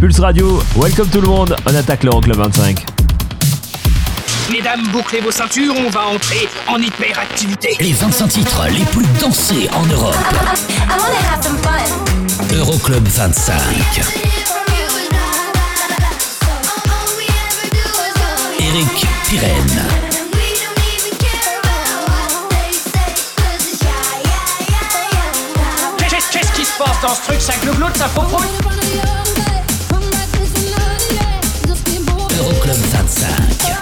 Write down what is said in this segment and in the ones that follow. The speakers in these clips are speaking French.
Pulse Radio, welcome tout le monde, on attaque l'Euroclub 25. Mesdames, bouclez vos ceintures, on va entrer en hyperactivité. Les 25 titres les plus dansés en Europe. Euroclub 25. Eric Pirenne. Qu'est-ce qui se passe dans ce truc Ça glougloute, ça popote Euroclub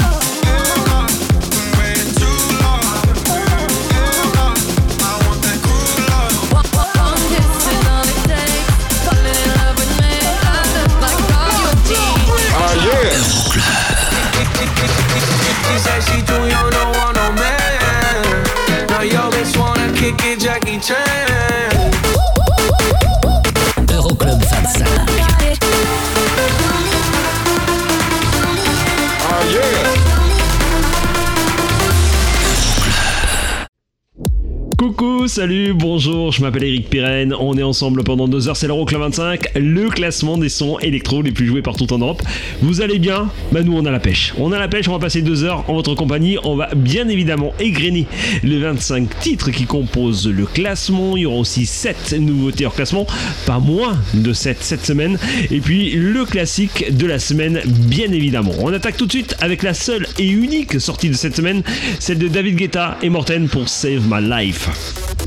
salut, bonjour, je m'appelle Eric Pirenne, on est ensemble pendant deux heures, c'est l'Euroclub 25, le classement des sons électro les plus joués partout en Europe. Vous allez bien? Bah nous on a la pêche. On a la pêche, on va passer deux heures en votre compagnie, on va bien évidemment égrener les 25 titres qui composent le classement, il y aura aussi 7 nouveautés hors classement, pas moins de 7 cette semaine, et puis le classique de la semaine bien évidemment. On attaque tout de suite avec la seule et unique sortie de cette semaine, celle de David Guetta et Morten pour Save My Life.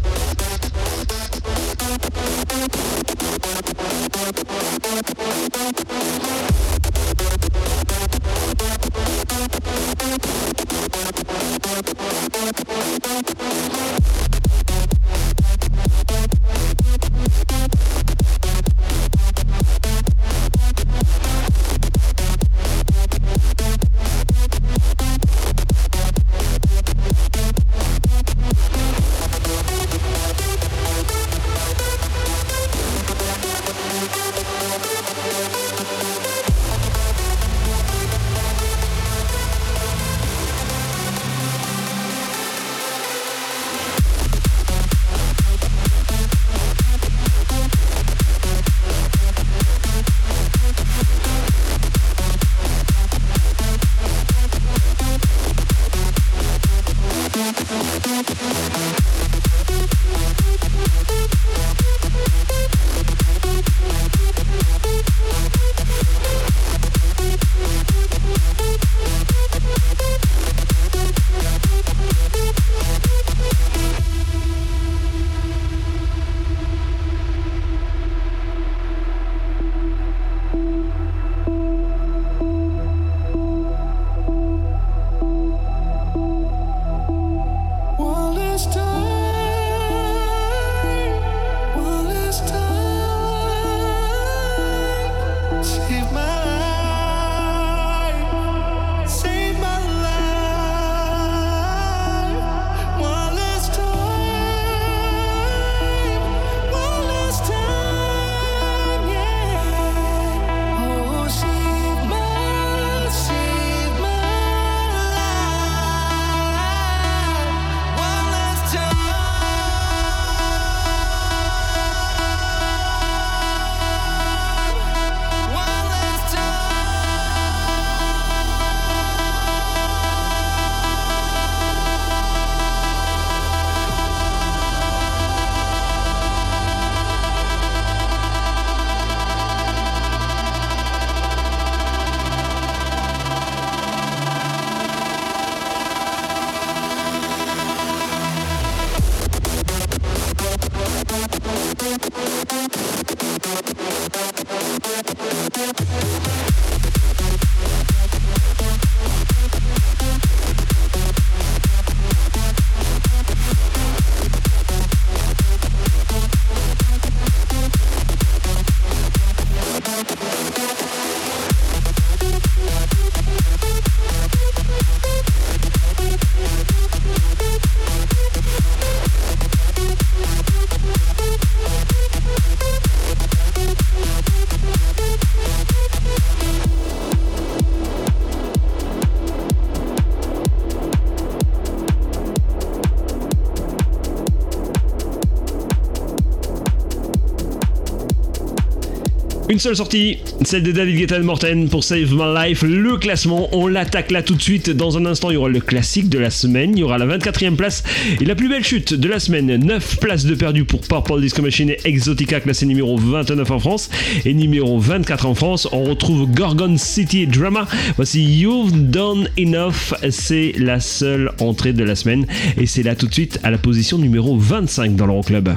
Une seule sortie, celle de David Guetta Morten pour Save My Life, le classement. On l'attaque là tout de suite. Dans un instant, il y aura le classique de la semaine. Il y aura la 24e place et la plus belle chute de la semaine. 9 places de perdu pour Purple Disco Machine et Exotica, classé numéro 29 en France et numéro 24 en France. On retrouve Gorgon City Drama. Voici You've Done Enough. C'est la seule entrée de la semaine et c'est là tout de suite à la position numéro 25 dans l'Euroclub.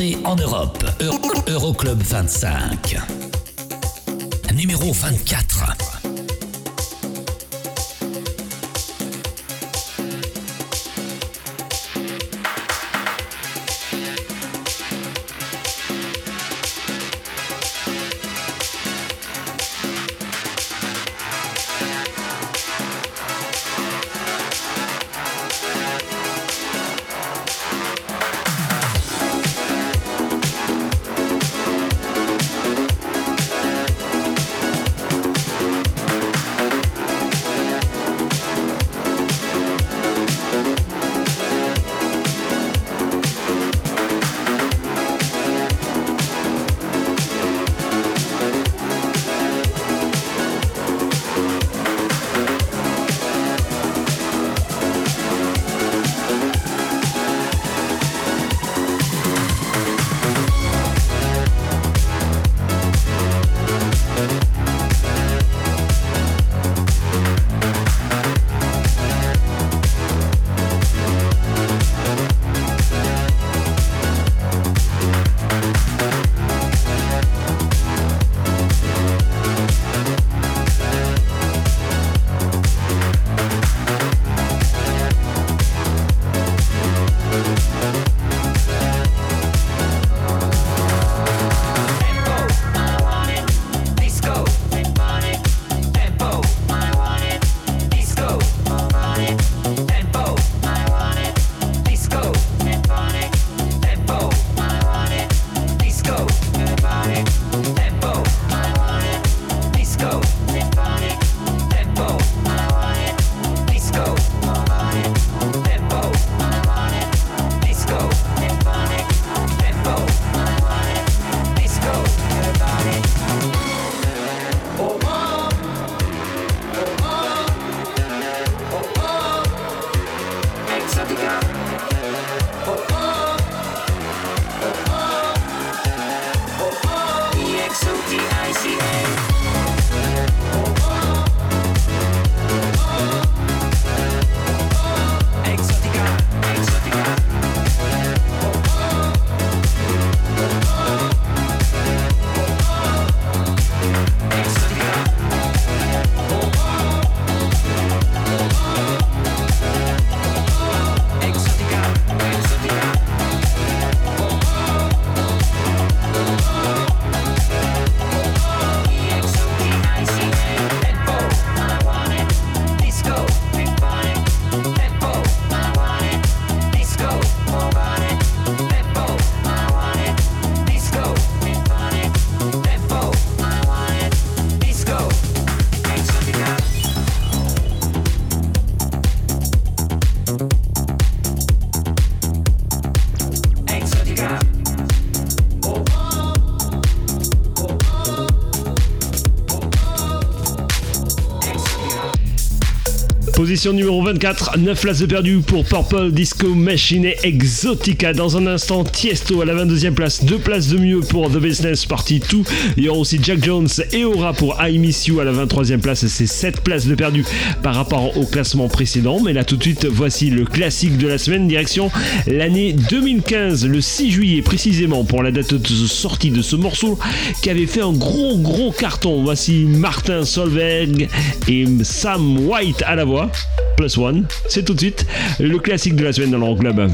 En Europe. Euroclub 25. Numéro 24. Position numéro 24, 9 places de perdu pour Purple Disco Machine et Exotica. Dans un instant, Tiesto à la 22e place, 2 places de mieux pour The Business Party 2. Il y aura aussi Jack Jones et Aura pour I Miss You à la 23e place. C'est 7 places de perdu par rapport au classement précédent. Mais là tout de suite, voici le classique de la semaine, direction l'année 2015, le 6 juillet précisément pour la date de sortie de ce morceau qui avait fait un gros gros carton. Voici Martin Solveig et Sam White à la voix. C'est tout de suite le classique de la semaine dans l'Euroclub. Club.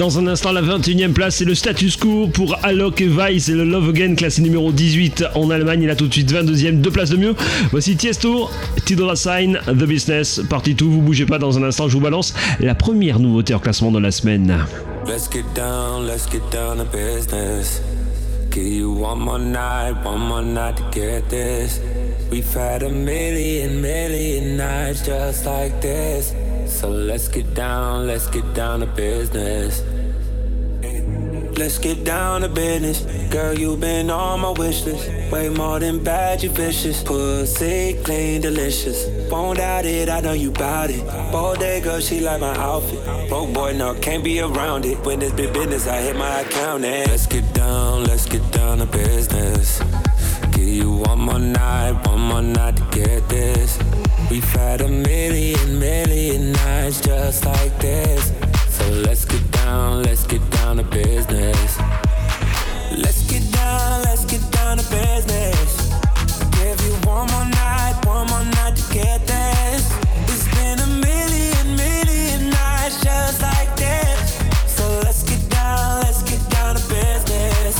Dans un instant, la 21 place, c'est le status quo pour Alok et Vice et le Love Again, classé numéro 18 en Allemagne. Il a tout de suite 22e, deux places de mieux. Voici Tiesto, Tidora Sign, The Business, partie tout. Vous bougez pas dans un instant, je vous balance la première nouveauté en classement de la semaine. Let's get down, let's get down to business. Give you one more night, one more night to get this. We've had a million, million nights just like this. So let's get down, let's get down to business. Let's get down to business. Girl, you been on my wish list. Way more than bad, you vicious. Pussy clean, delicious. Won't doubt it, I know you bout it. Bodega, she like my outfit. Broke boy, no, can't be around it. When it's big business, I hit my account and let's get down, let's get down to business. Give you one more night, one more night to get this. We've had a million, million nights just like this. So let's get down, let's get business. Let's get down, let's get down to business. I'll give you one more night, one more night to get this. It's been a million, million nights just like this. So let's get down, let's get down to business.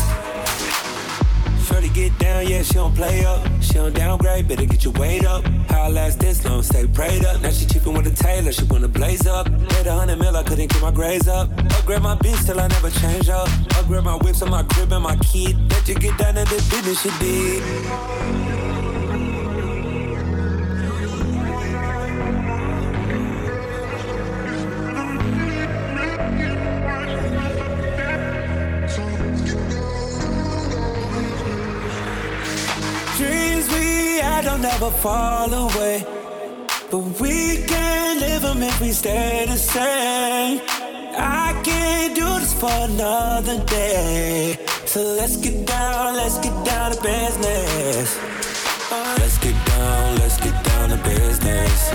Shorty, get down, yeah, she don't play up. Don't downgrade, better get your weight up. How I last this long, stay prayed up. Now she cheapin' with a tailor, she wanna blaze up. Made a hundred mil, I couldn't get my grades up. Upgrade my bitch till I never change up. Upgrade my whips on my crib and my kid. Let you get down to the business you did. Never fall away. But we can't live them if we stay the same. I can't do this for another day. So let's get down, let's get down to business. Uh, Let's get down, let's get down to business.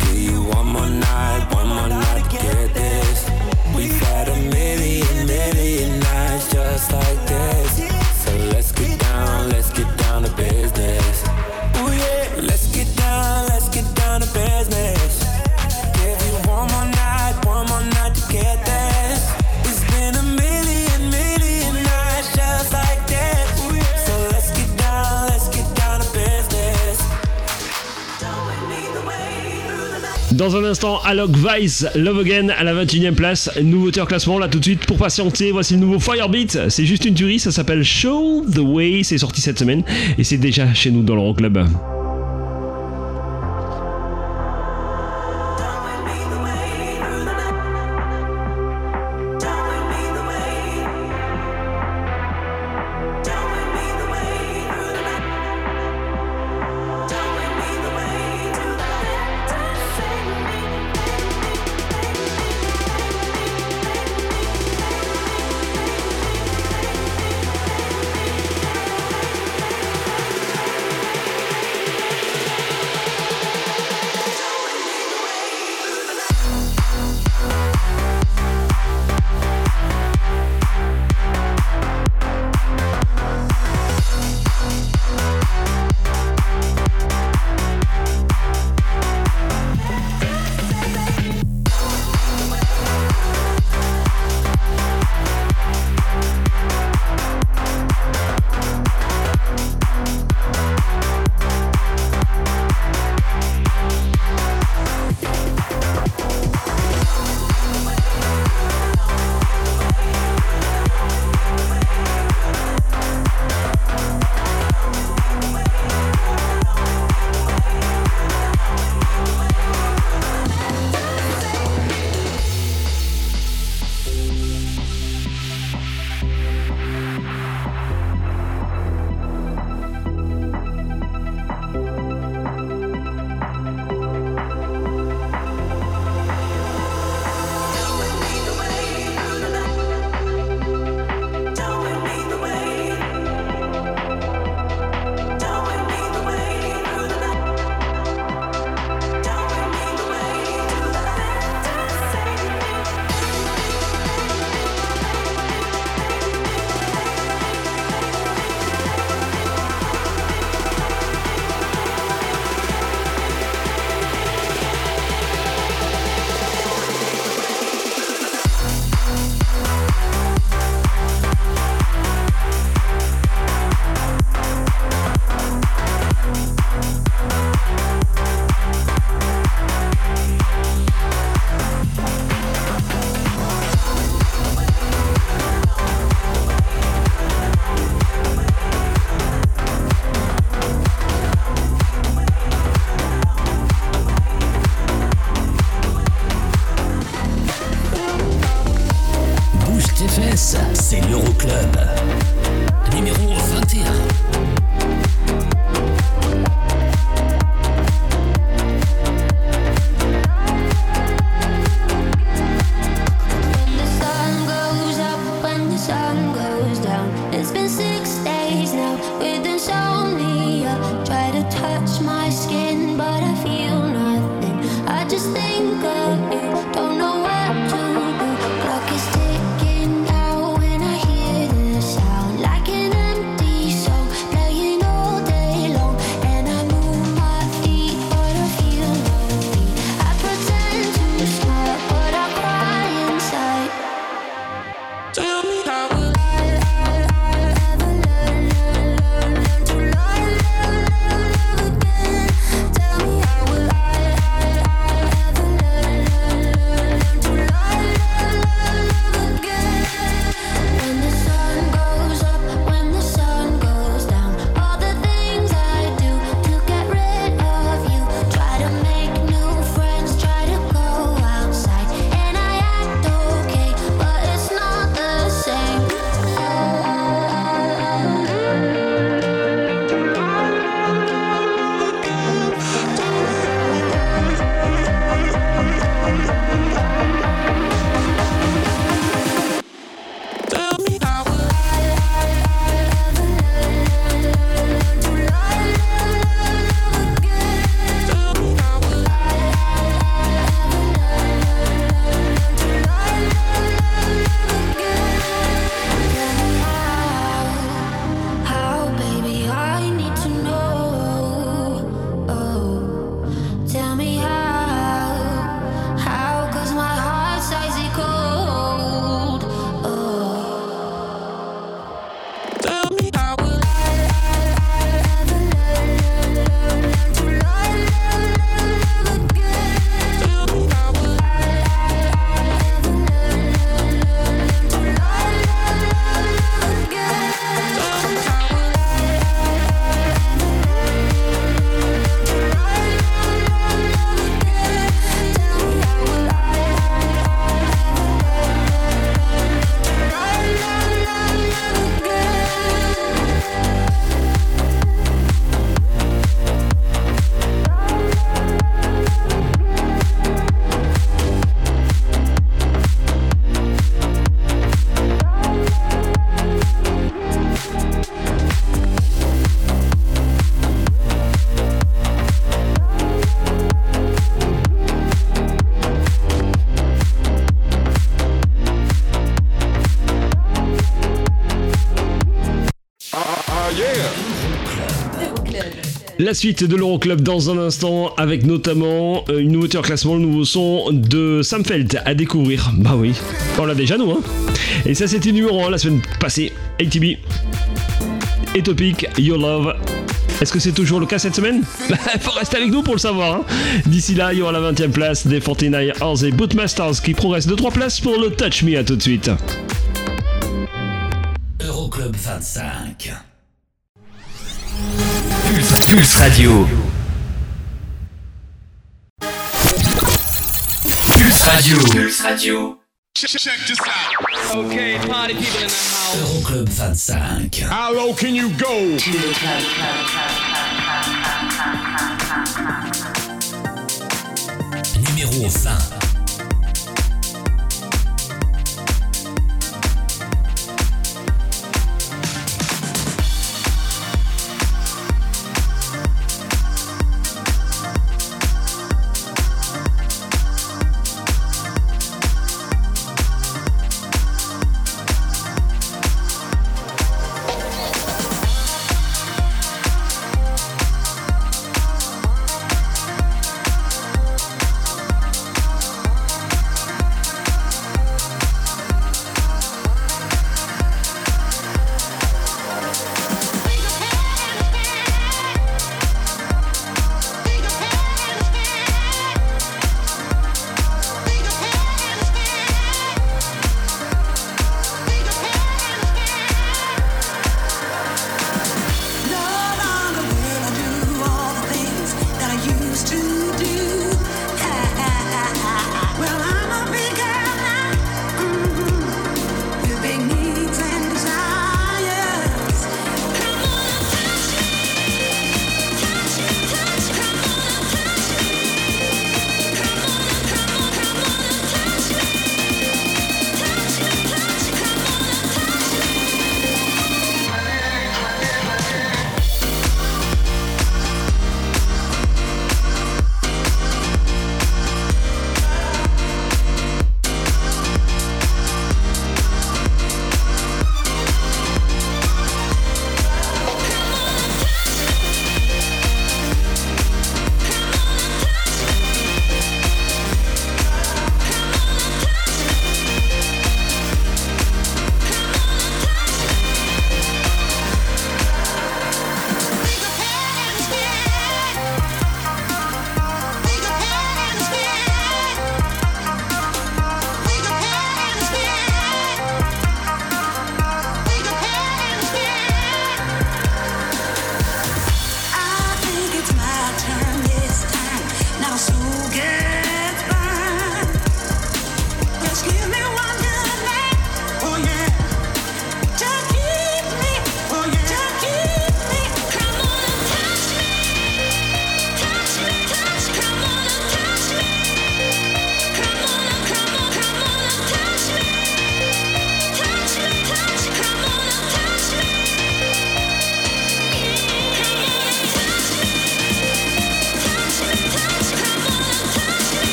Give you one more night, one more night to get this. We've had a million, million nights just like this. So let's get down, let's get down to business. Dans un instant, Alok Vice, Love Again à la 21 e place. Nouveauté en classement là tout de suite pour patienter. Voici le nouveau Firebeat. C'est juste une tuerie, ça s'appelle Show the Way. C'est sorti cette semaine et c'est déjà chez nous dans l'Euroclub. Bouge La suite de l'Euroclub dans un instant, avec notamment euh, une nouveauté en classement, le nouveau son de Sam Felt à découvrir. Bah oui, on l'a déjà nous, hein. Et ça, c'était numéro 1 la semaine passée. ATB. Et Topic, Your Love. Est-ce que c'est toujours le cas cette semaine? Faut rester avec nous pour le savoir. hein. D'ici là, il y aura la 20 e place des 49 Hours et Bootmasters qui progressent de 3 places pour le Touch Me. À tout de suite. Euroclub 25. Pulse, Pulse Radio. Pulse Radio. Pulse Radio. Okay, party people in the house. Euroclub 25. How low can you go? Numéro 20.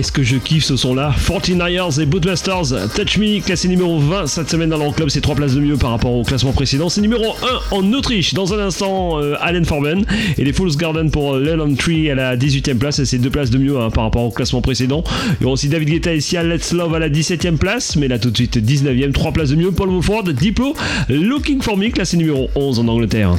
qu'est-ce que je kiffe ce son-là 49ers et Bootmasters, Touch Me, classé numéro 20 cette semaine dans l'Euroclub, c'est 3 places de mieux par rapport au classement précédent. C'est numéro 1 en Autriche, dans un instant, euh, Allen Forben, et les Fools Garden pour euh, Lelon Tree à la 18ème place, c'est 2 places de mieux hein, par rapport au classement précédent. Il y aura aussi David Guetta et Sia, Let's Love à la 17ème place, mais là tout de suite 19ème, 3 places de mieux, Paul Wofford, Diplo, Looking For Me, classé numéro 11 en Angleterre.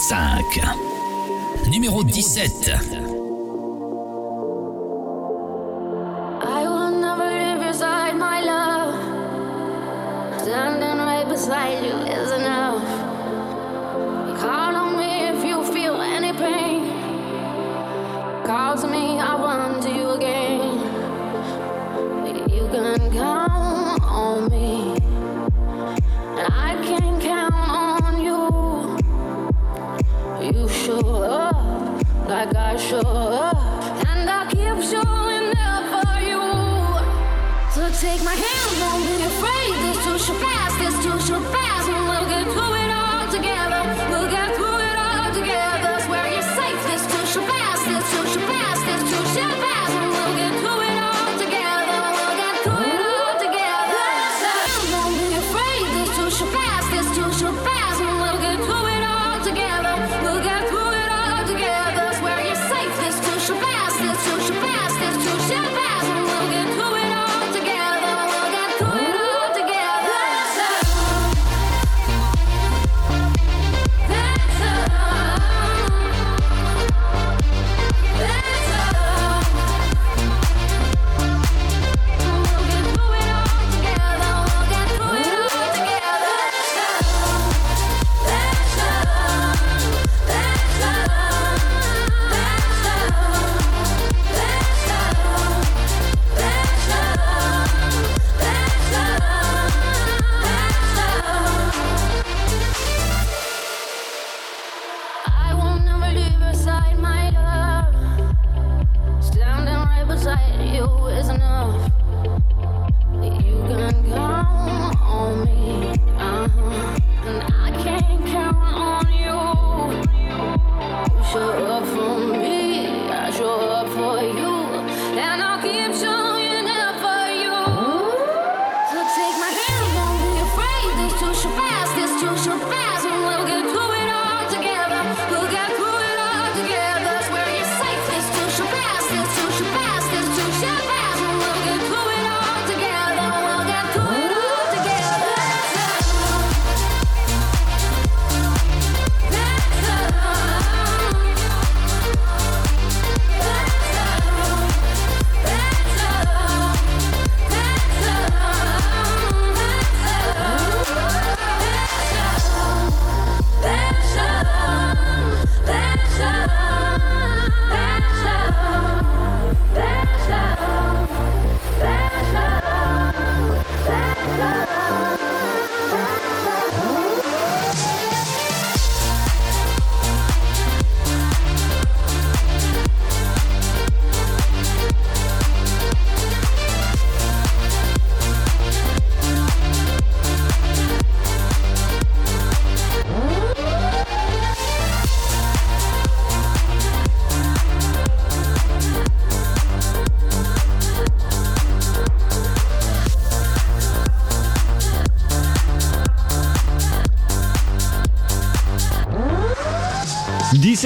25. Numéro 17.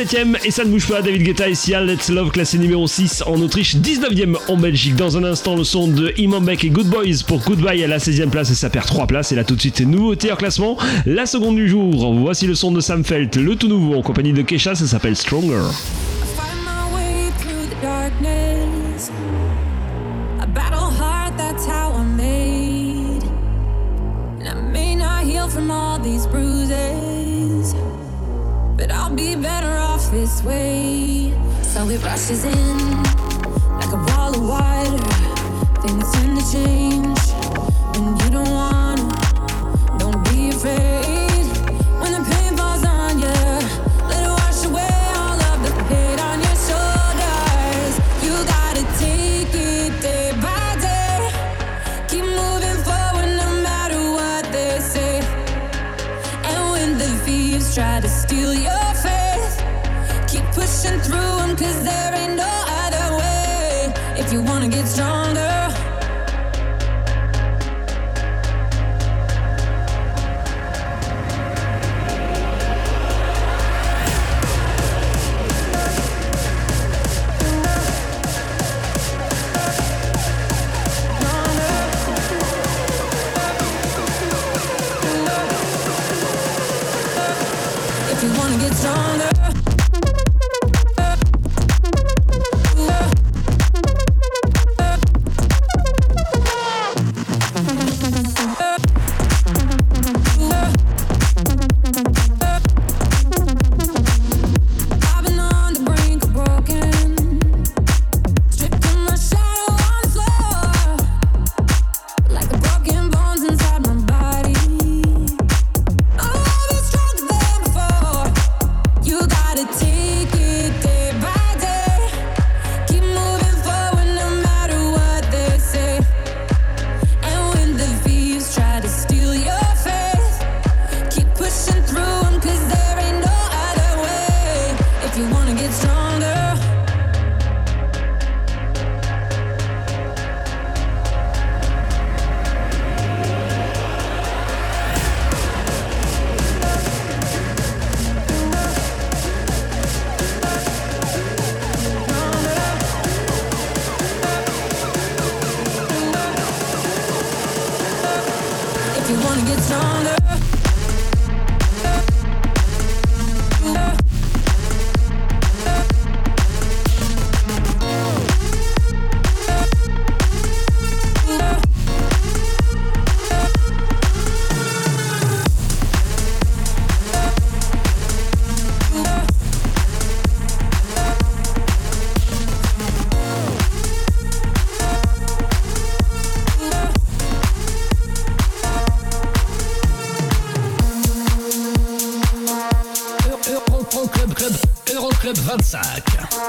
17ème et ça ne bouge pas. David Guetta et Sia, Let's Love, classé numéro 6 en Autriche, 19ème en Belgique. Dans un instant, le son de Imam Beck et Good Boys pour Goodbye à la 16ème place et ça perd 3 places. Et là, tout de suite, nouveauté en classement. La seconde du jour, voici le son de Samfelt, le tout nouveau en compagnie de Kesha, ça s'appelle Stronger. this way. So it rushes in like a wall of water. Things tend to change when. cause I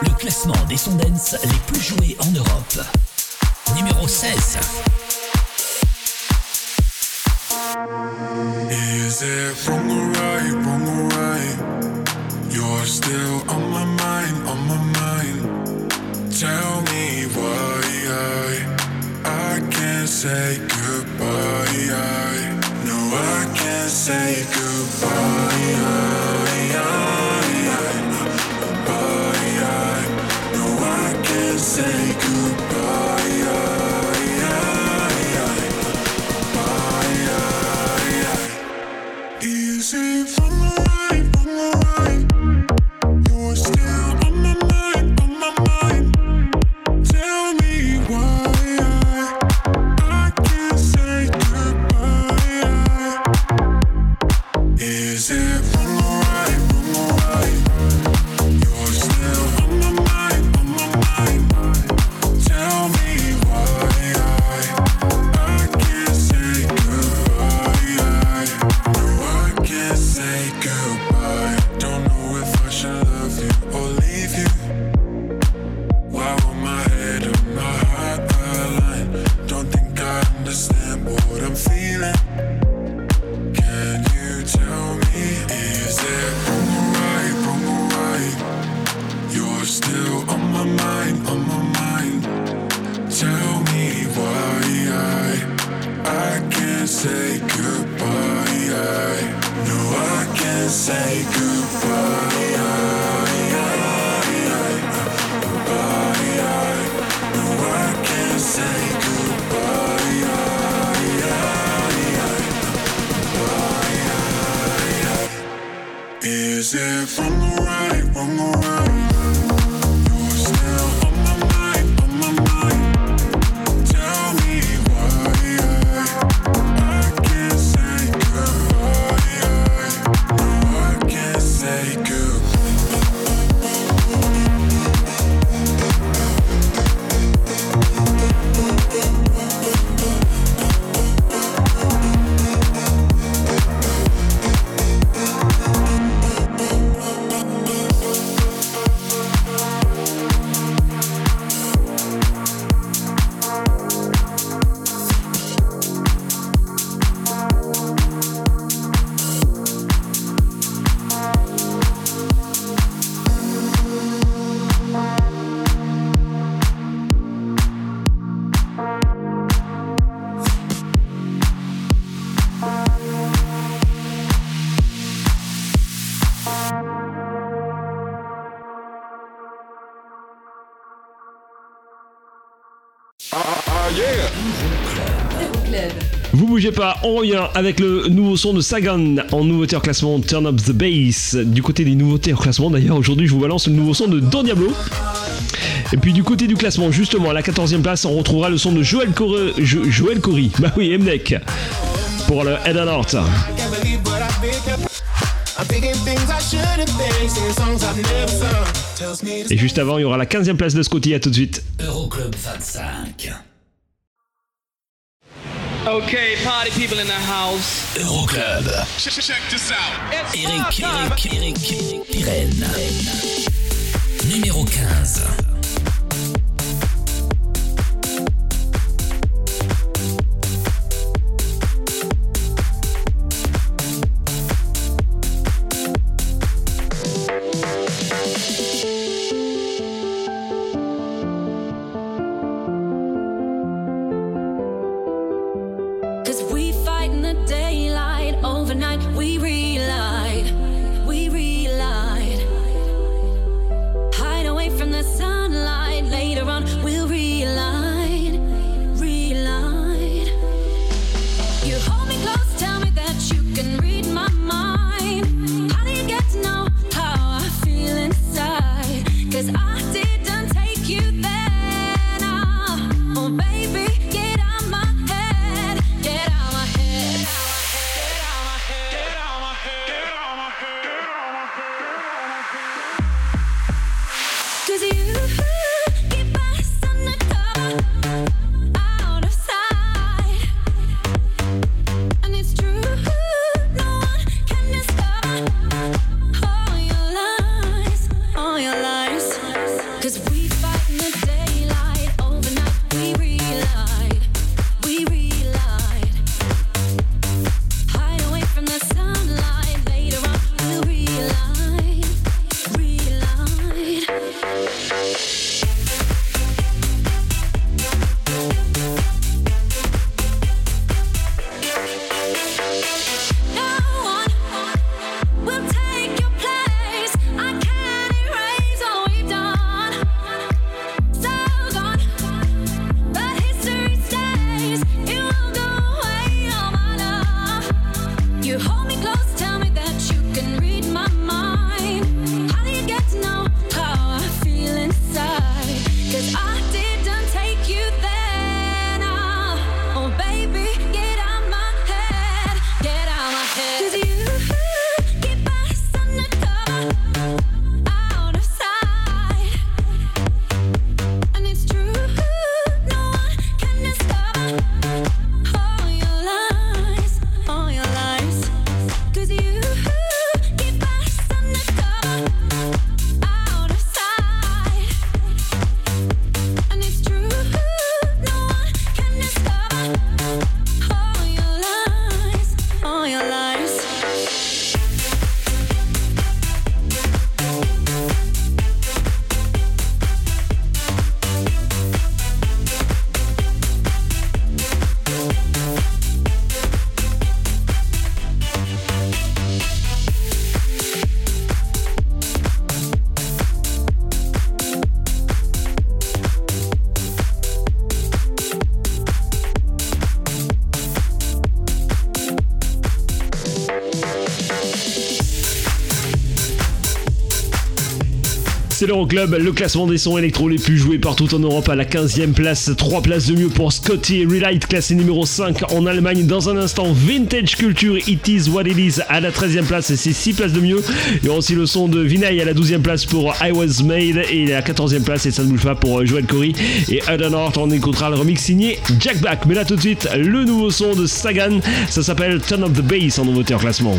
le classement des sons les plus joués en Europe. Numéro 16. Is it wrong or right, wrong or right? You're still on my mind, on my mind. Tell me why I, I can't say pas, on revient avec le nouveau son de Sagan en nouveauté en classement Turn Up the Bass. Du côté des nouveautés en classement d'ailleurs, aujourd'hui je vous balance le nouveau son de Don Diablo. Et puis du côté du classement, justement à la 14e place, on retrouvera le son de Joël, Jo- Joël Corey. Bah oui, Mnek. Pour le Head and Heart. Et juste avant, il y aura la 15e place de Scotty. À tout de suite. Euroclub. Eric, Eric, Eric. Numéro 15. C'est l'Euroclub, le classement des sons électro les plus joués partout en Europe à la 15e place. 3 places de mieux pour Scotty Relight, classé numéro 5 en Allemagne. Dans un instant, Vintage Culture, It Is What It Is à la 13e place c'est 6 places de mieux. Il y aura aussi le son de Vinay à la 12e place pour I Was Made et la 14e place bouge pas pour Joel Corey. Et Adam Hart, on écoutera le remix signé Jack Black. Mais là tout de suite, le nouveau son de Sagan, ça s'appelle Turn of the Bass en nouveauté en classement.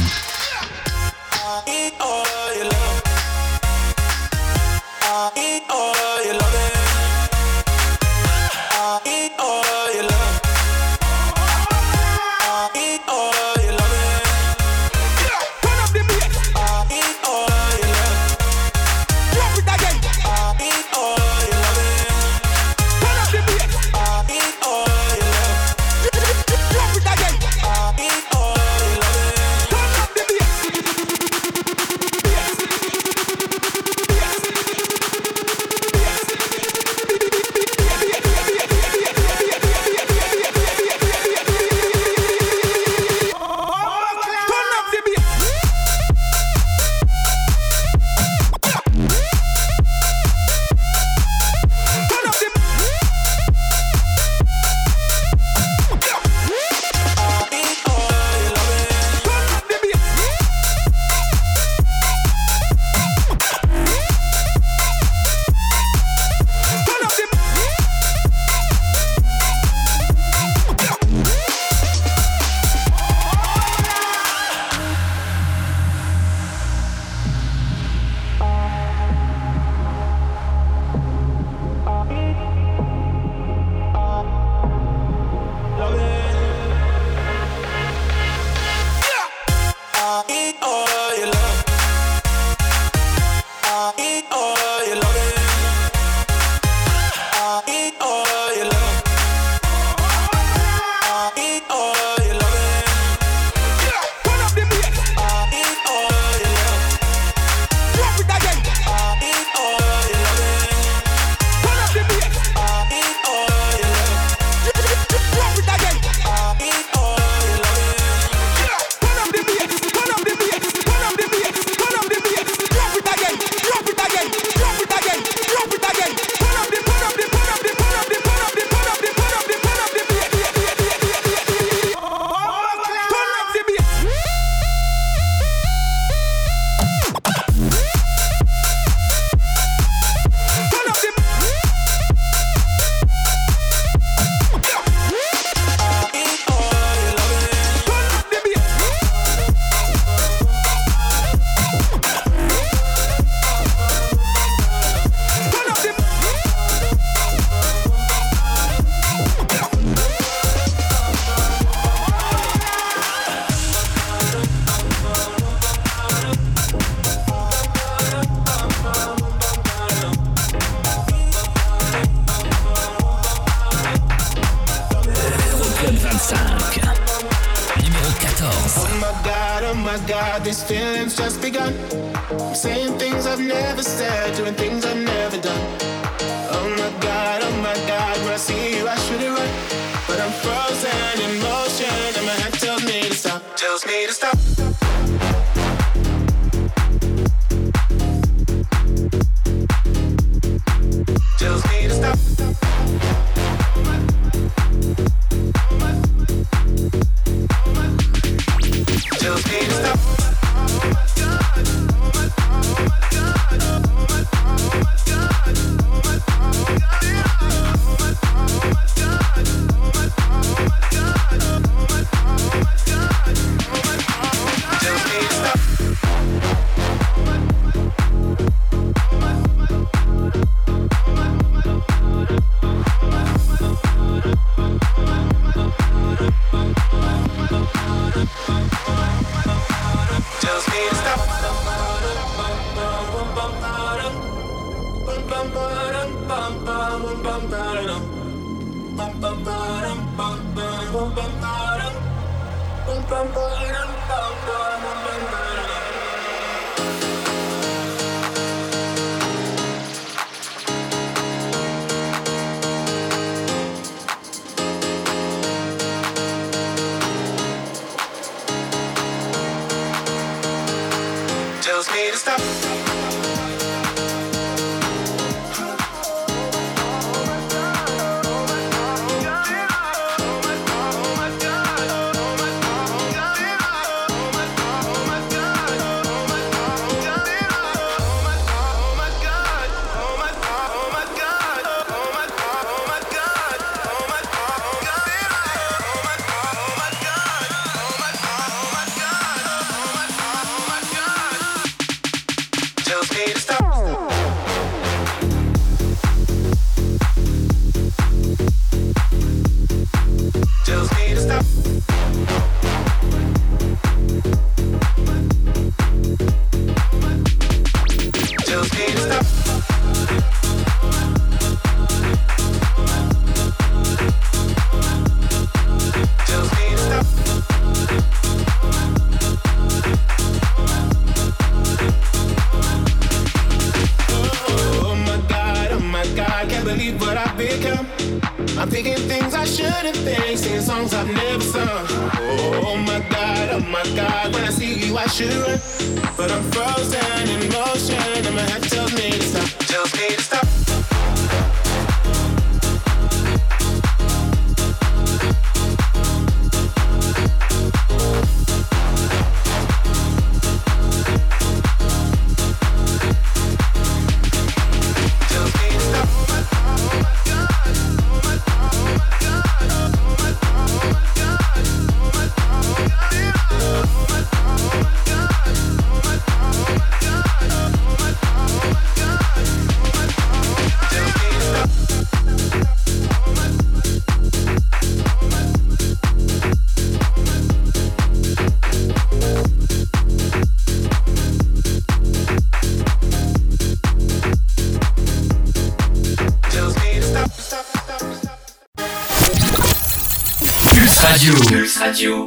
Pulse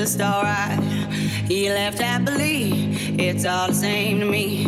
just alright. He left happily, it's all the same to me.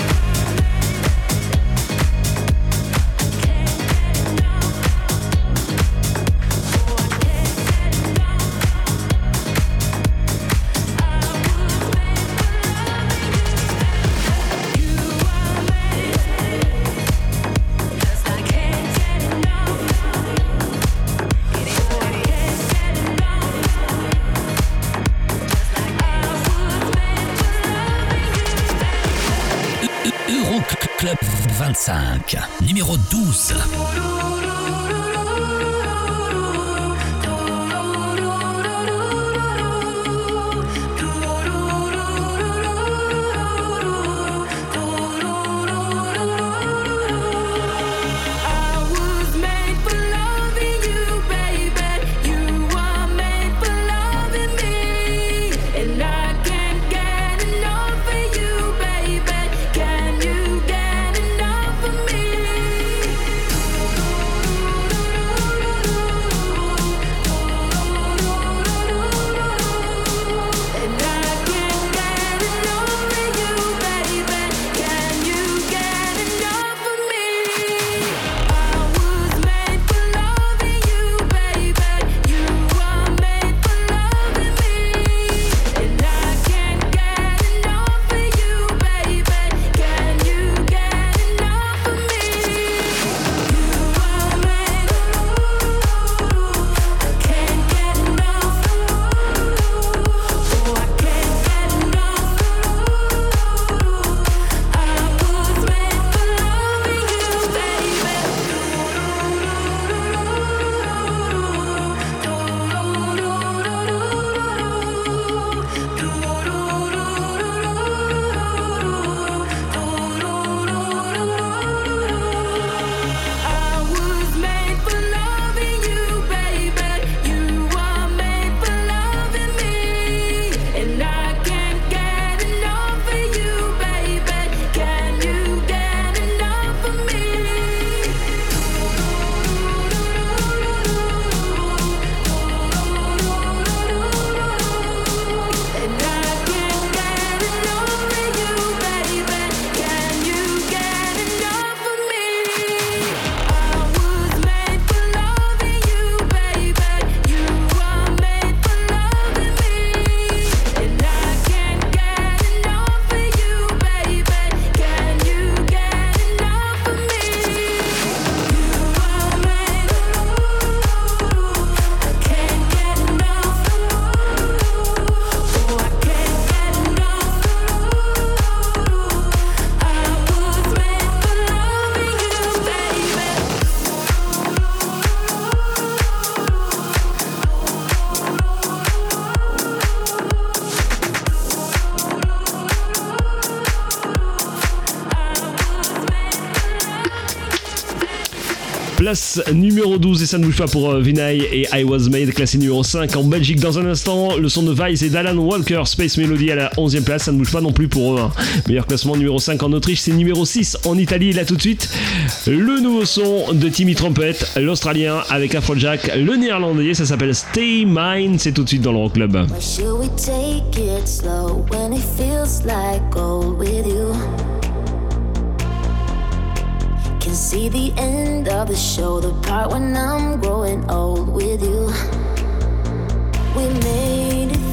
5, numéro 12. numéro 12 et ça ne bouge pas pour euh, Vinay et I Was Made, classé numéro 5 en Belgique. Dans un instant, le son de Vice et d'Alan Walker, Space Melody à la 11e place, ça ne bouge pas non plus pour eux. Hein. Meilleur classement numéro 5 en Autriche, c'est numéro 6 en Italie. Là tout de suite, le nouveau son de Timmy Trumpet, l'Australien avec Afrojack, le Néerlandais, ça s'appelle Stay Mine, c'est tout de suite dans l'Euroclub. Club. end of the show, the part when I'm growing old with you. We made it.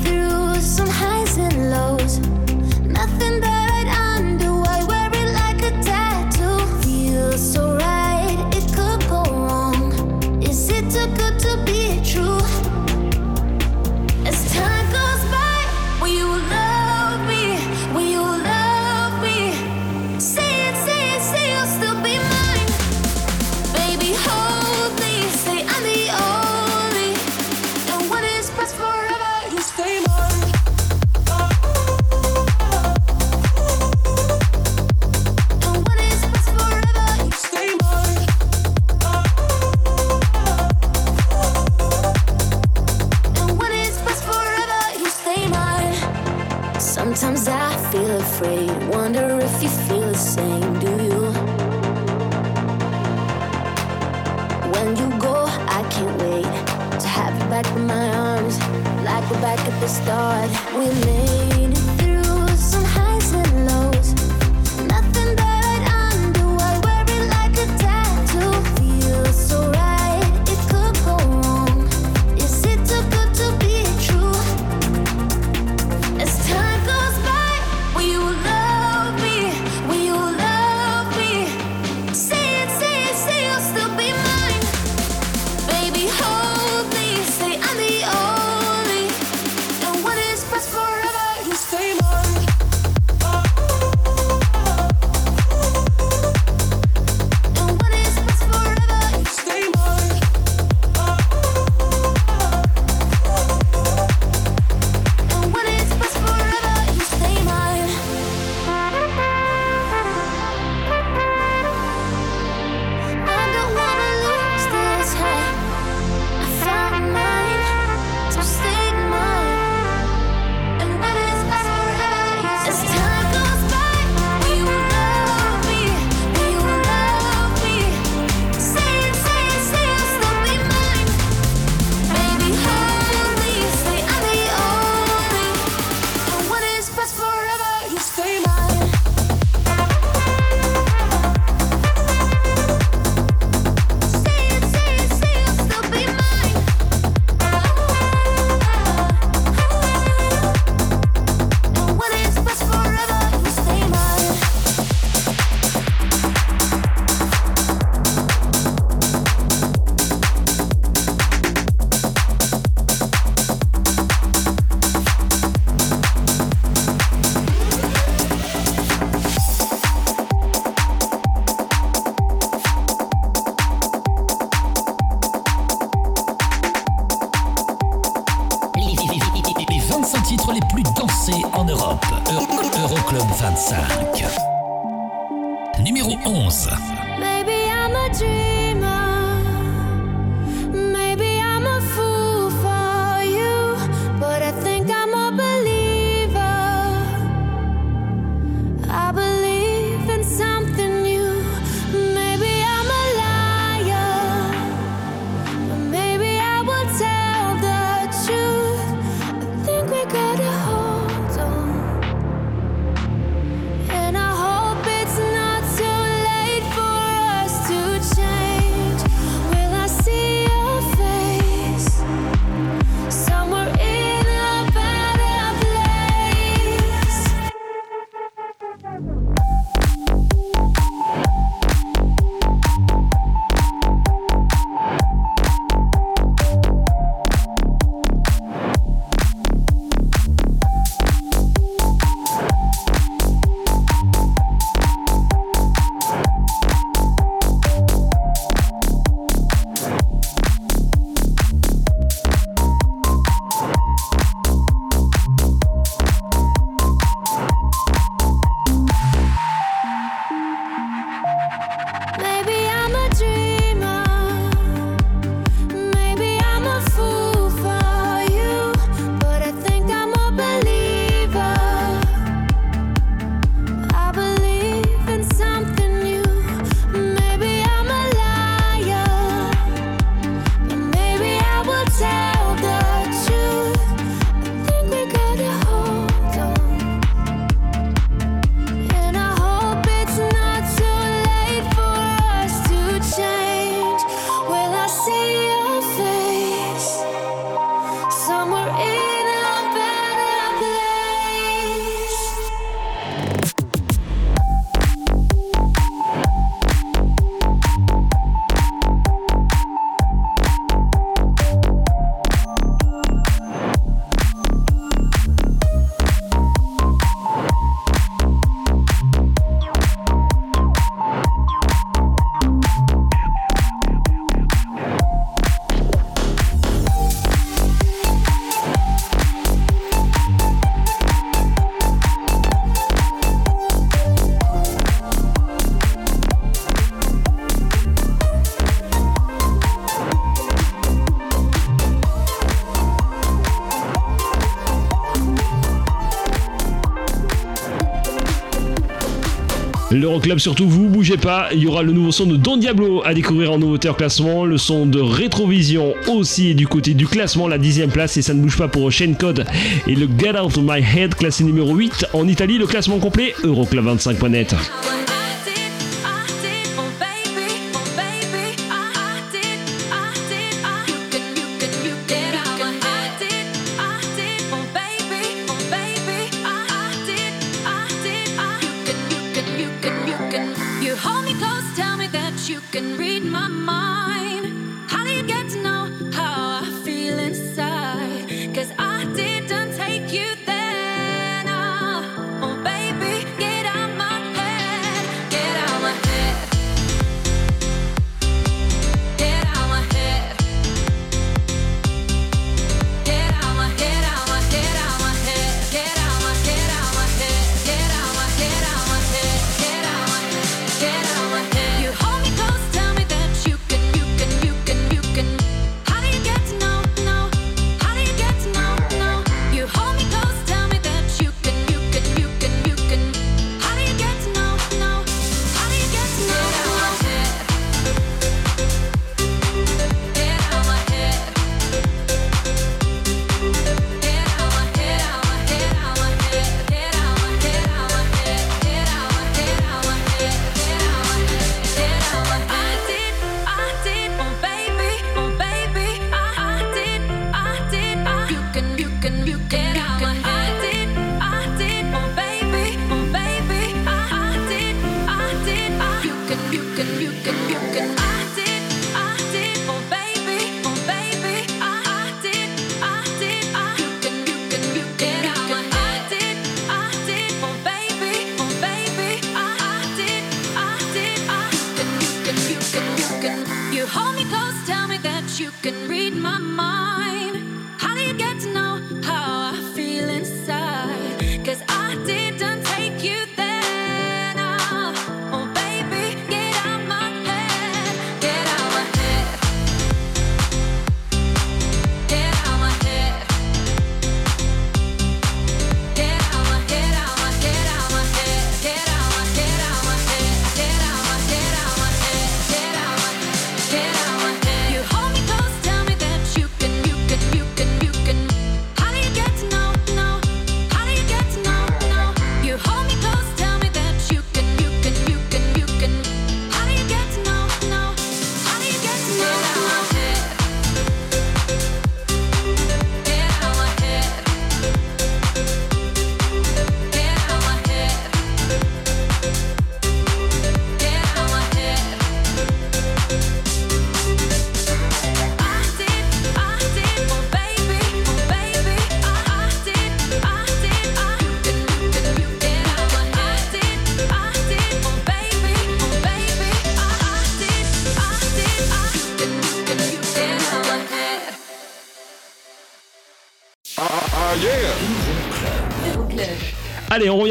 L'Euroclub surtout, vous bougez pas, il y aura le nouveau son de Don Diablo à découvrir en nouveauté en classement, le son de Rétrovision aussi du côté du classement, la dixième place et ça ne bouge pas pour Shane Code et le Get Out of My Head classé numéro 8 en Italie, le classement complet Euroclub25.net.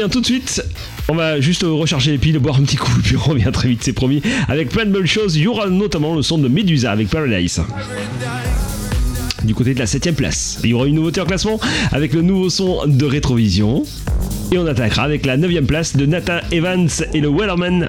tout de suite. On va juste recharger les piles, boire un petit coup, puis on revient très vite, c'est promis. Avec plein de bonnes choses, il y aura notamment le son de Medusa avec Paradise du côté de la 7ème place. Il y aura une nouveauté en classement avec le nouveau son de Rétrovision. Et on attaquera avec la 9ème place de Nathan Evans et le Wellerman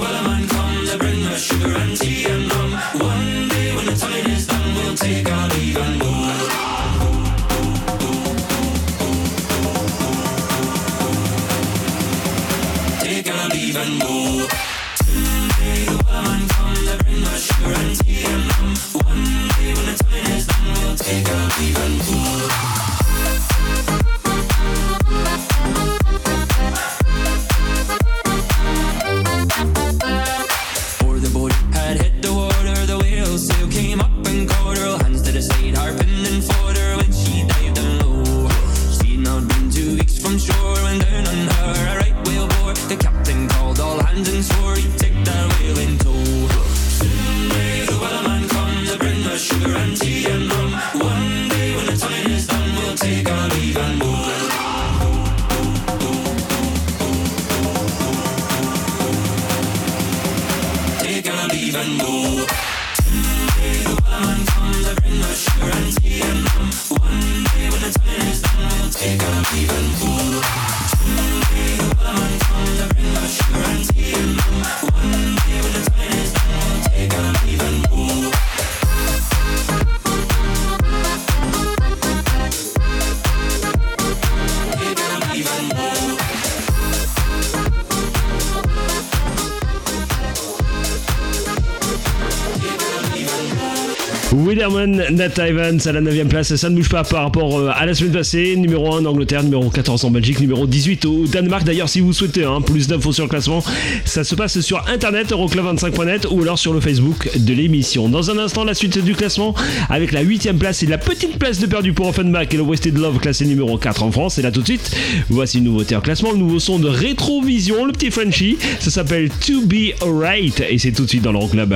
I bring sugar and tea and rum. One day when the time is done, we'll take a leave and move. more. Sugar and tea Widerman, Nat Evans à la 9ème place, ça ne bouge pas par rapport euh, à la semaine passée. Numéro 1 en Angleterre, numéro 14 en Belgique, numéro 18 au Danemark. D'ailleurs, si vous souhaitez hein, plus d'infos sur le classement, ça se passe sur internet, euroclub25.net ou alors sur le Facebook de l'émission. Dans un instant, la suite du classement avec la 8ème place et la petite place de perdu pour Offenbach et le Wasted Love classé numéro 4 en France. Et là tout de suite, voici une nouveauté en classement, le nouveau son de Rétrovision, le petit Frenchie. Ça s'appelle To Be Alright et c'est tout de suite dans l'Euroclub.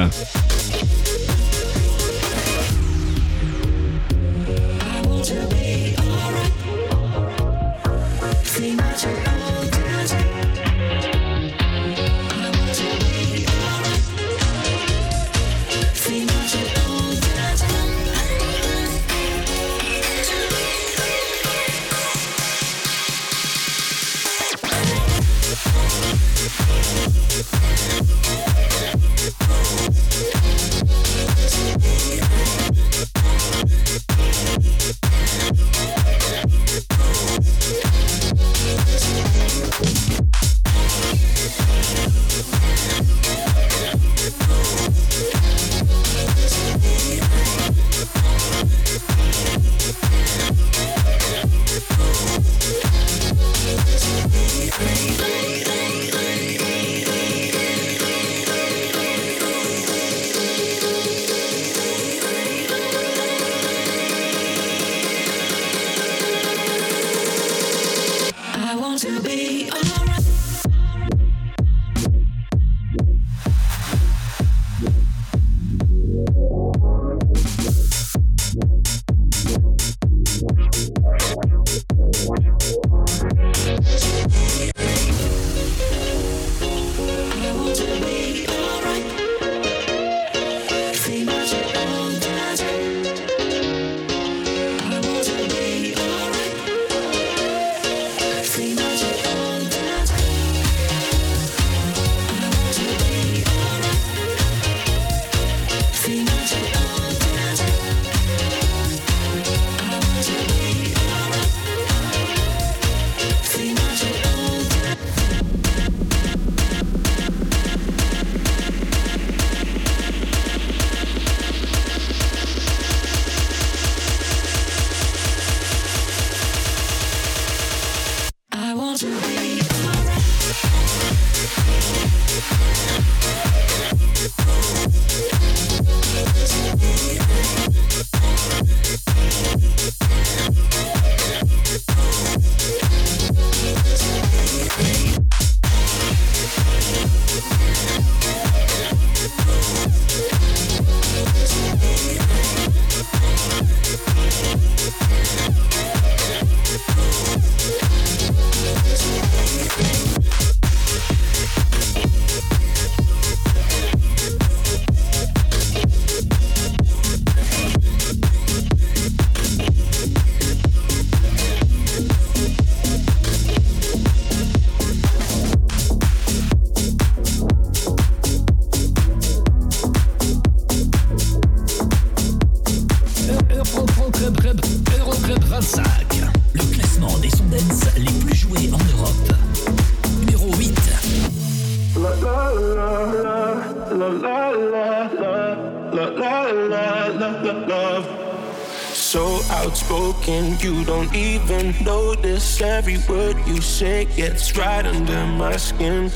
sick, it's right under my skin.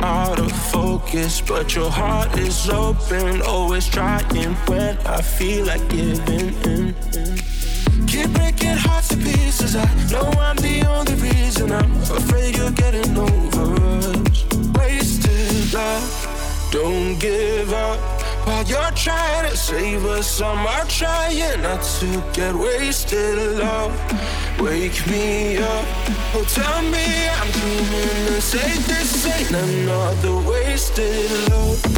Out of focus, but your heart is open. Always trying when I feel like giving in. Keep breaking hearts to pieces. I know I'm the only reason. I'm afraid you're getting over us. Wasted love, don't give up. While you're trying to save us, I'm trying not to get wasted love. Wake me up. Oh, tell me I'm dreaming. Say this ain't another wasted love.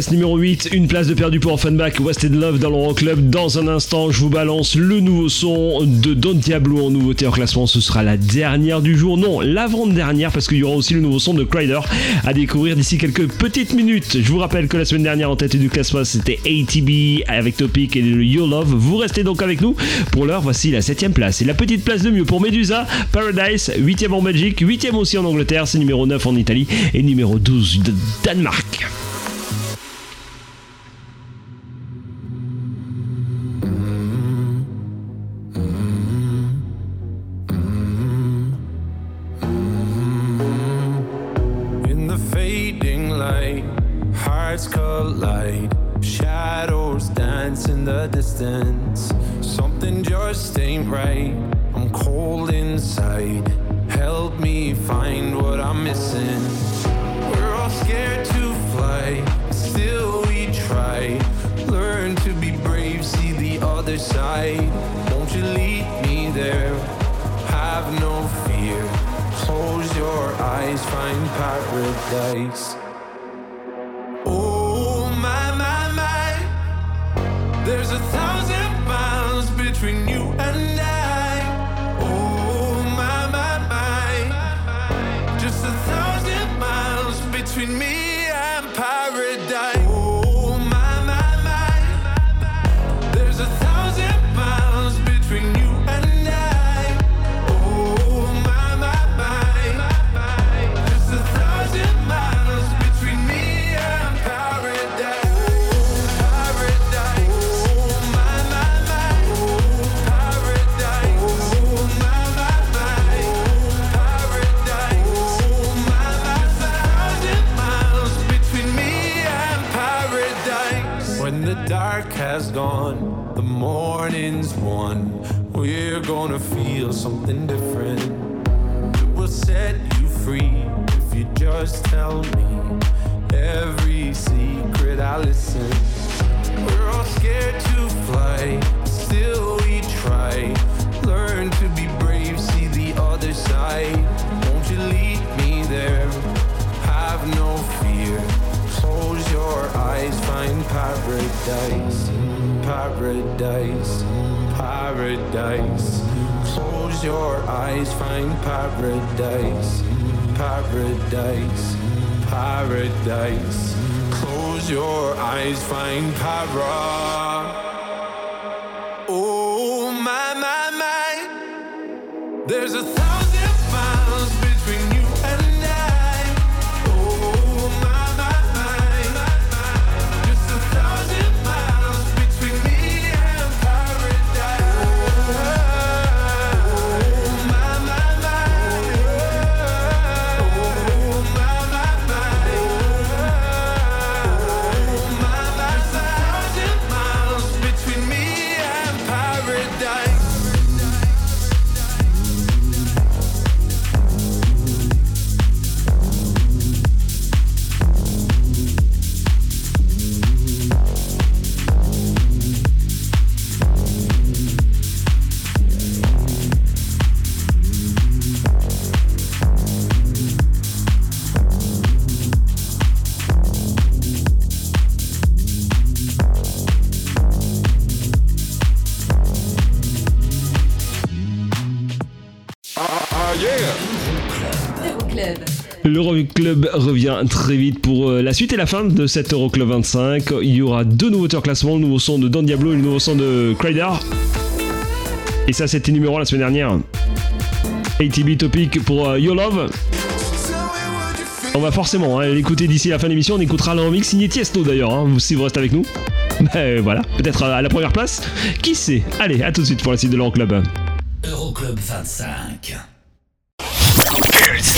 place numéro 8, une place de perdu pour Offenbach, Wasted Love dans l'Euro Club. Dans un instant, je vous balance le nouveau son de Don Diablo en nouveauté en classement. Ce sera la dernière du jour. Non, l'avant-dernière, parce qu'il y aura aussi le nouveau son de Crider à découvrir d'ici quelques petites minutes. Je vous rappelle que la semaine dernière, en tête du classement, c'était ATB avec Topic et le You Love. Vous restez donc avec nous. Pour l'heure, voici la 7 place. Et la petite place de mieux pour Medusa, Paradise, 8 en Belgique, 8 aussi en Angleterre, c'est numéro 9 en Italie et numéro 12 de Danemark. L'Euroclub. Revient très vite pour euh, la suite et la fin de cet Euroclub 25. Il y aura deux nouveaux en classement, le nouveau son de Don Diablo et le nouveau son de Cradar. Et ça, c'était numéro 1 la semaine dernière. ATB Topic pour euh, Your Love. On va forcément hein, l'écouter d'ici la fin de l'émission. On écoutera le signé Tiesto d'ailleurs, hein, si vous restez avec nous. Ben voilà, peut-être à la première place. Qui sait? Allez, à tout de suite pour la suite de l'Euroclub. Euroclub 25.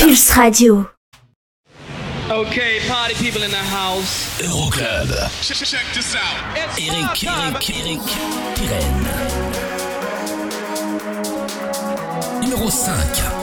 Pulse Radio. Okay, party people in the house. Euroclub. Check, check this out. It's Eric, Eric, Eric, Eric Numéro 5.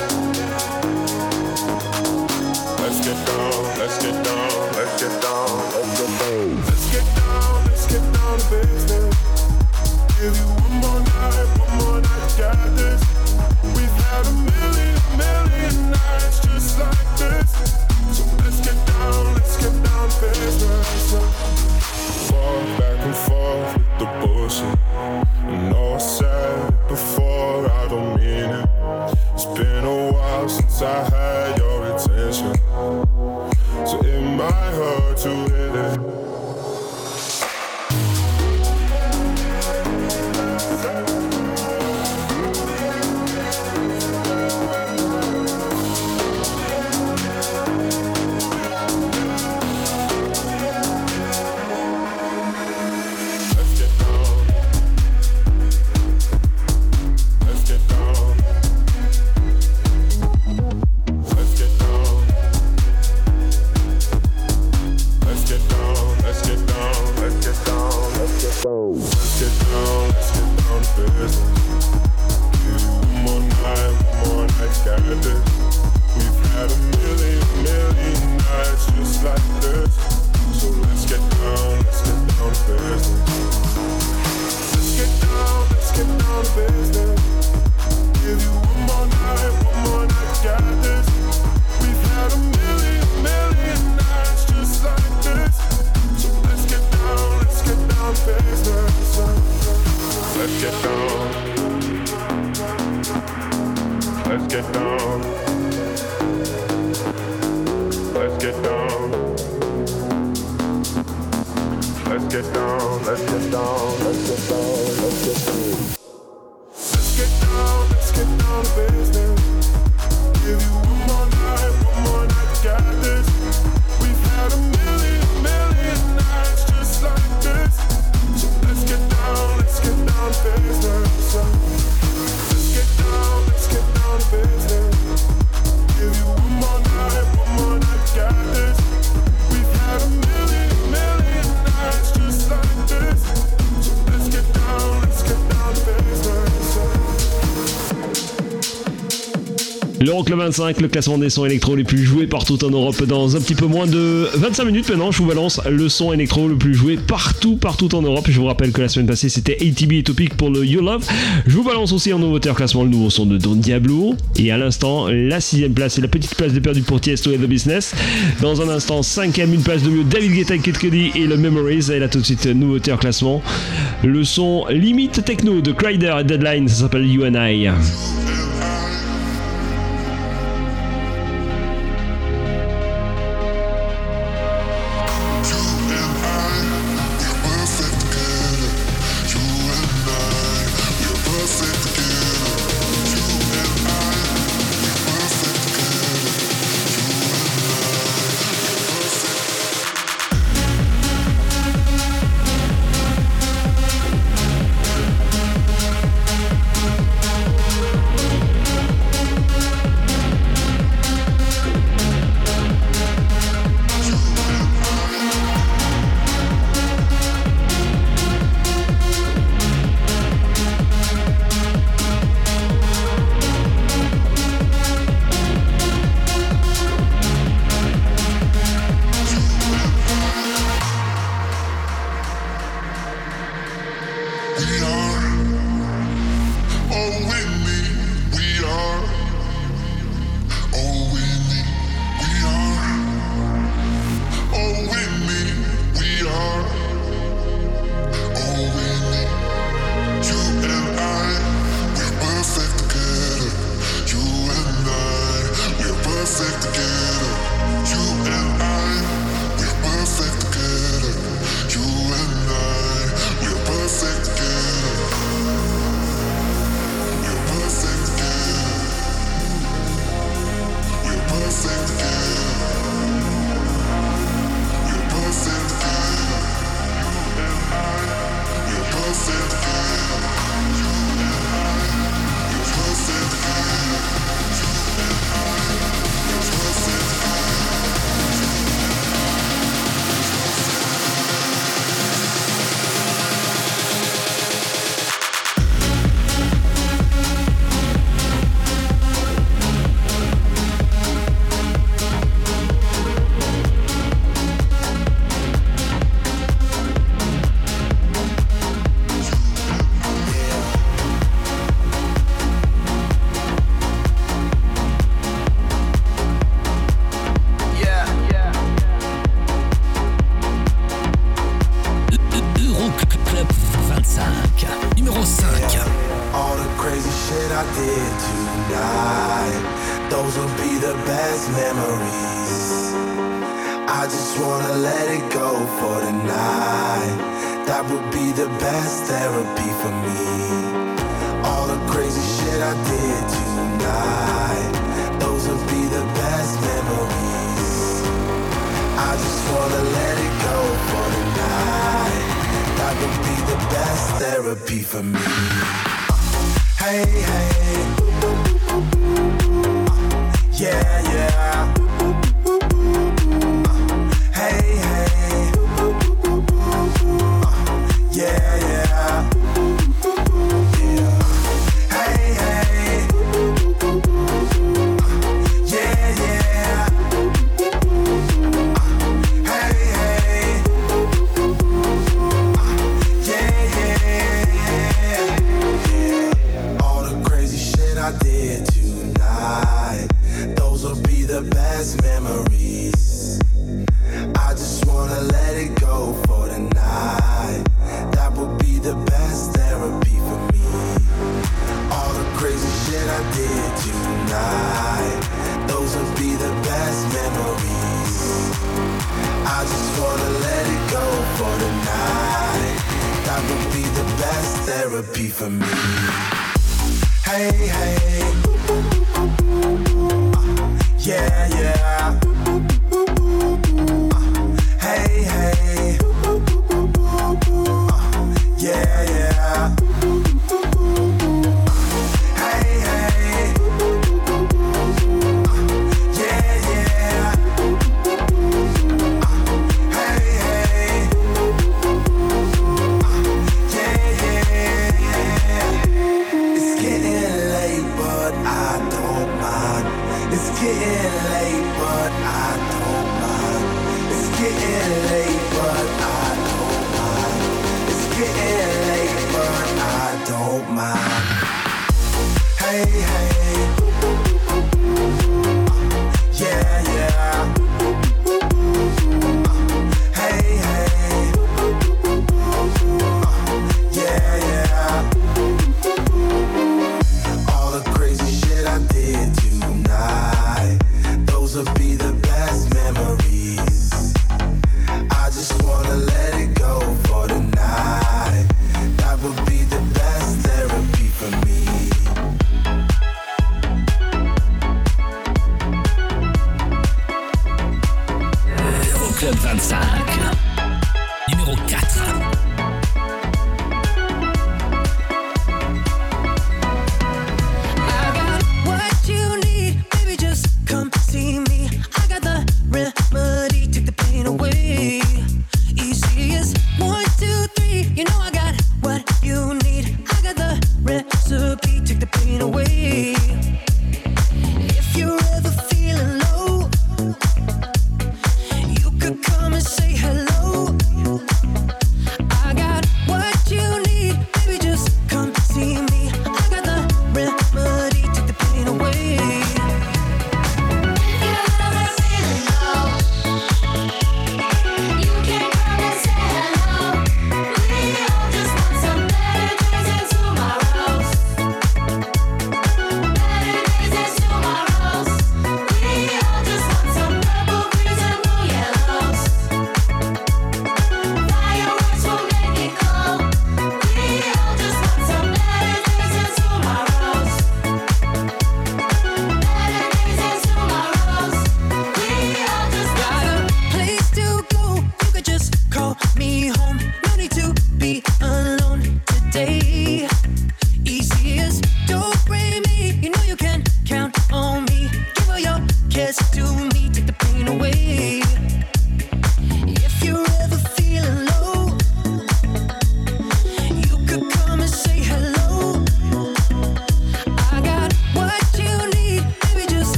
L'Euroclub 25, le classement des sons électro les plus joués partout en Europe dans un petit peu moins de 25 minutes maintenant. Je vous balance le son électro le plus joué partout, partout en Europe. Je vous rappelle que la semaine passée c'était ATB et Topic pour le You Love. Je vous balance aussi en nouveauté en classement le nouveau son de Don Diablo. Et à l'instant, la sixième place et la petite place de perdu pour Tiesto et The Business. Dans un instant, cinquième, une place de mieux David Guetta et Kid Cudi et le Memories. Et là tout de suite, nouveauté en classement. Le son limite techno de Crider et Deadline, ça s'appelle You and I.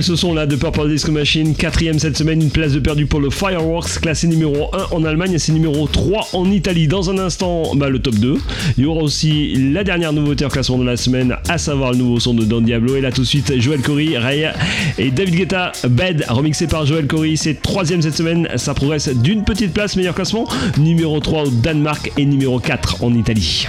ce son là de Purple Disco Machine, quatrième cette semaine, une place de perdu pour le Fireworks, classé numéro 1 en Allemagne et c'est numéro 3 en Italie. Dans un instant, bah, le top 2. Il y aura aussi la dernière nouveauté en classement de la semaine, à savoir le nouveau son de Don Diablo. Et là tout de suite, Joel Corey, Ray et David Guetta, Bed, remixé par Joel Corey. C'est troisième cette semaine, ça progresse d'une petite place, meilleur classement, numéro 3 au Danemark et numéro 4 en Italie.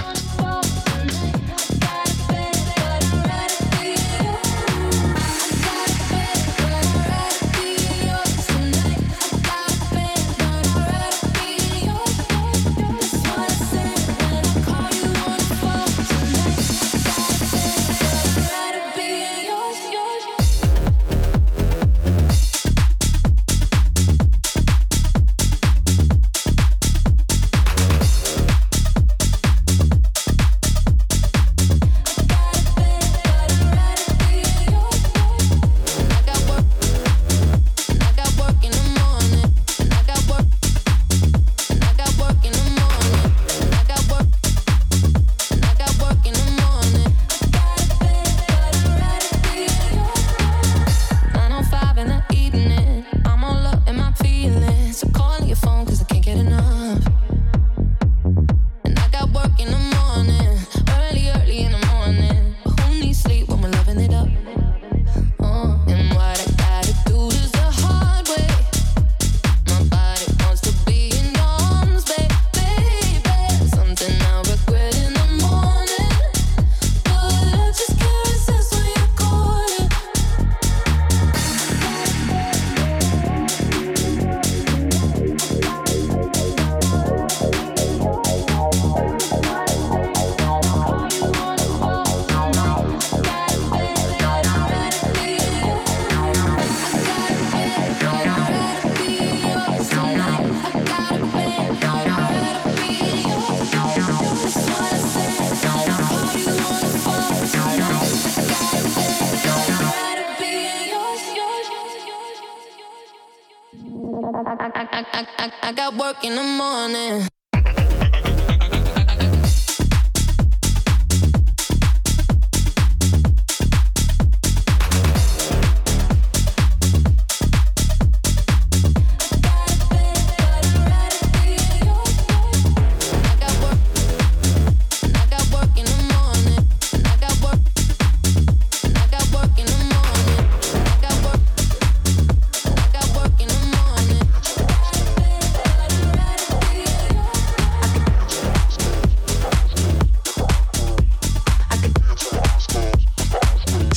I, I, I, I, I got work in the morning.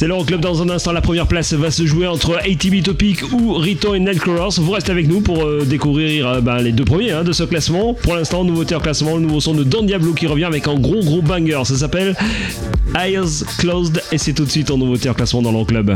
C'est l'Euroclub dans un instant. La première place va se jouer entre ATB Topic ou Rito et Nightcrawlers. Vous restez avec nous pour euh, découvrir euh, ben, les deux premiers hein, de ce classement. Pour l'instant, nouveauté en classement, le nouveau son de Don Diablo qui revient avec un gros gros banger. Ça s'appelle Eyes Closed et c'est tout de suite en nouveauté en classement dans l'Euroclub.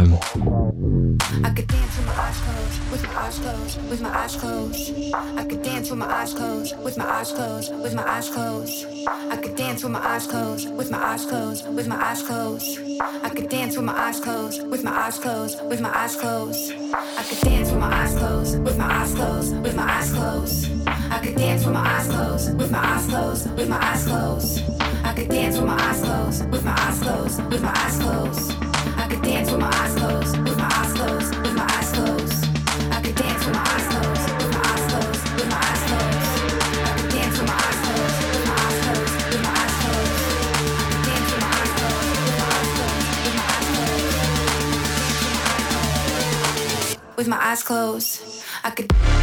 I eyes closed, with my eyes closed, eyes closed. I could dance with my eyes closed, with my eyes closed, with my eyes closed. I could dance with my eyes closed, with my eyes closed, with my eyes closed. I could dance with my eyes closed, with my eyes closed, with my eyes closed. I could dance with my eyes closed, with my eyes closed, with my eyes closed. I could dance with my eyes closed, with my eyes closed, with my eyes closed. I could dance with my eyes closed, with my eyes closed, with my eyes closed. I could dance with my eyes closed, with my eyes closed, with my With my eyes closed, I could.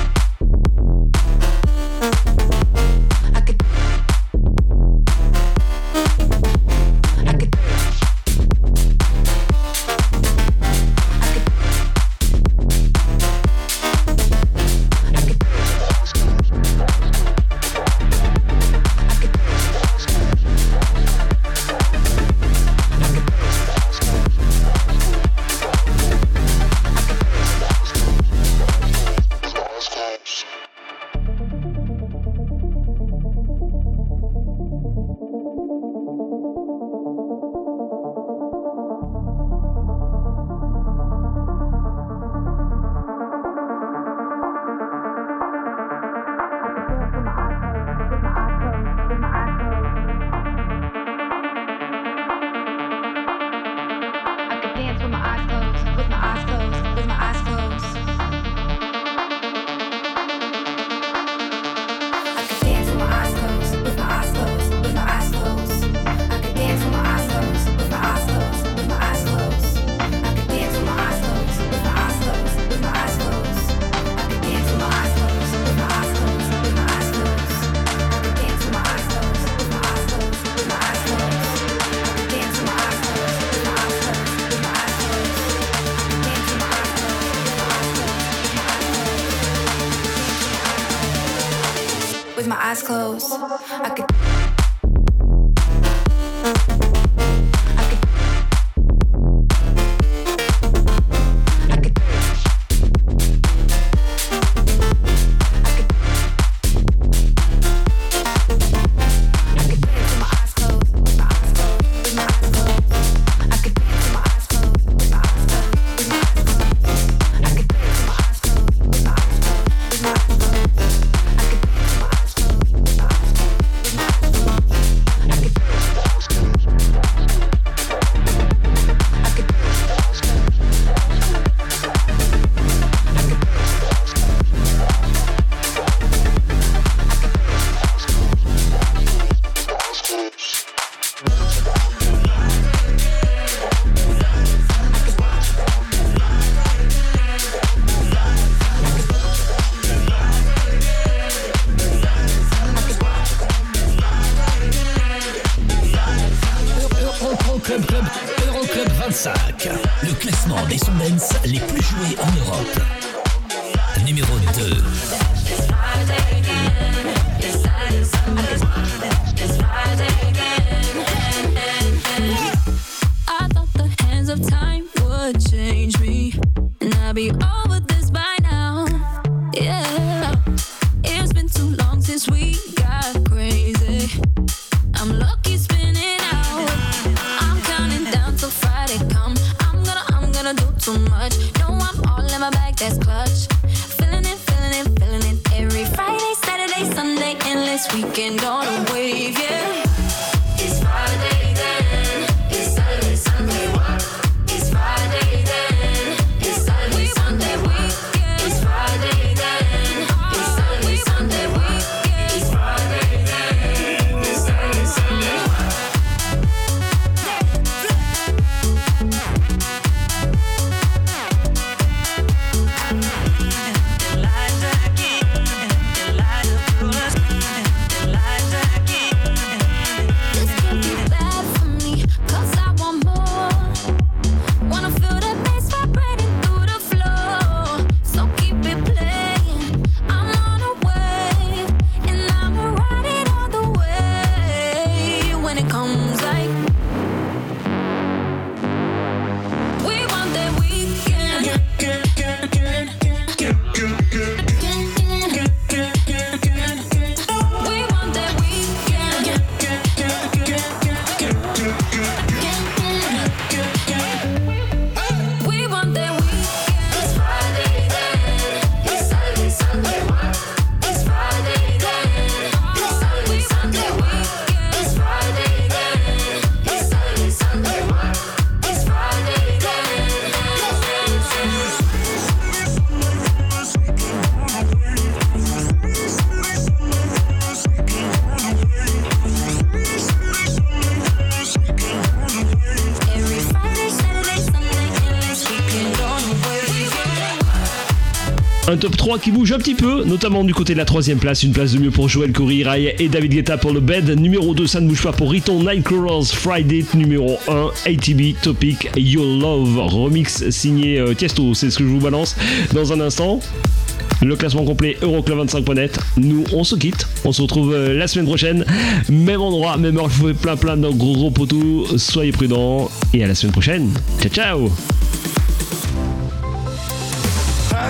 Un top 3 qui bouge un petit peu, notamment du côté de la troisième place. Une place de mieux pour Joël Corey, Rai et David Guetta pour le bed. Numéro 2, ça ne bouge pas pour Riton Nightcrawlers Friday. Numéro 1, ATB Topic Your Love. Remix signé euh, Tiesto, c'est ce que je vous balance dans un instant. Le classement complet Euroclub25.net. Nous, on se quitte. On se retrouve euh, la semaine prochaine. Même endroit, même heure. Je vous fais plein plein de gros gros. Soyez prudents. Et à la semaine prochaine. Ciao, ciao.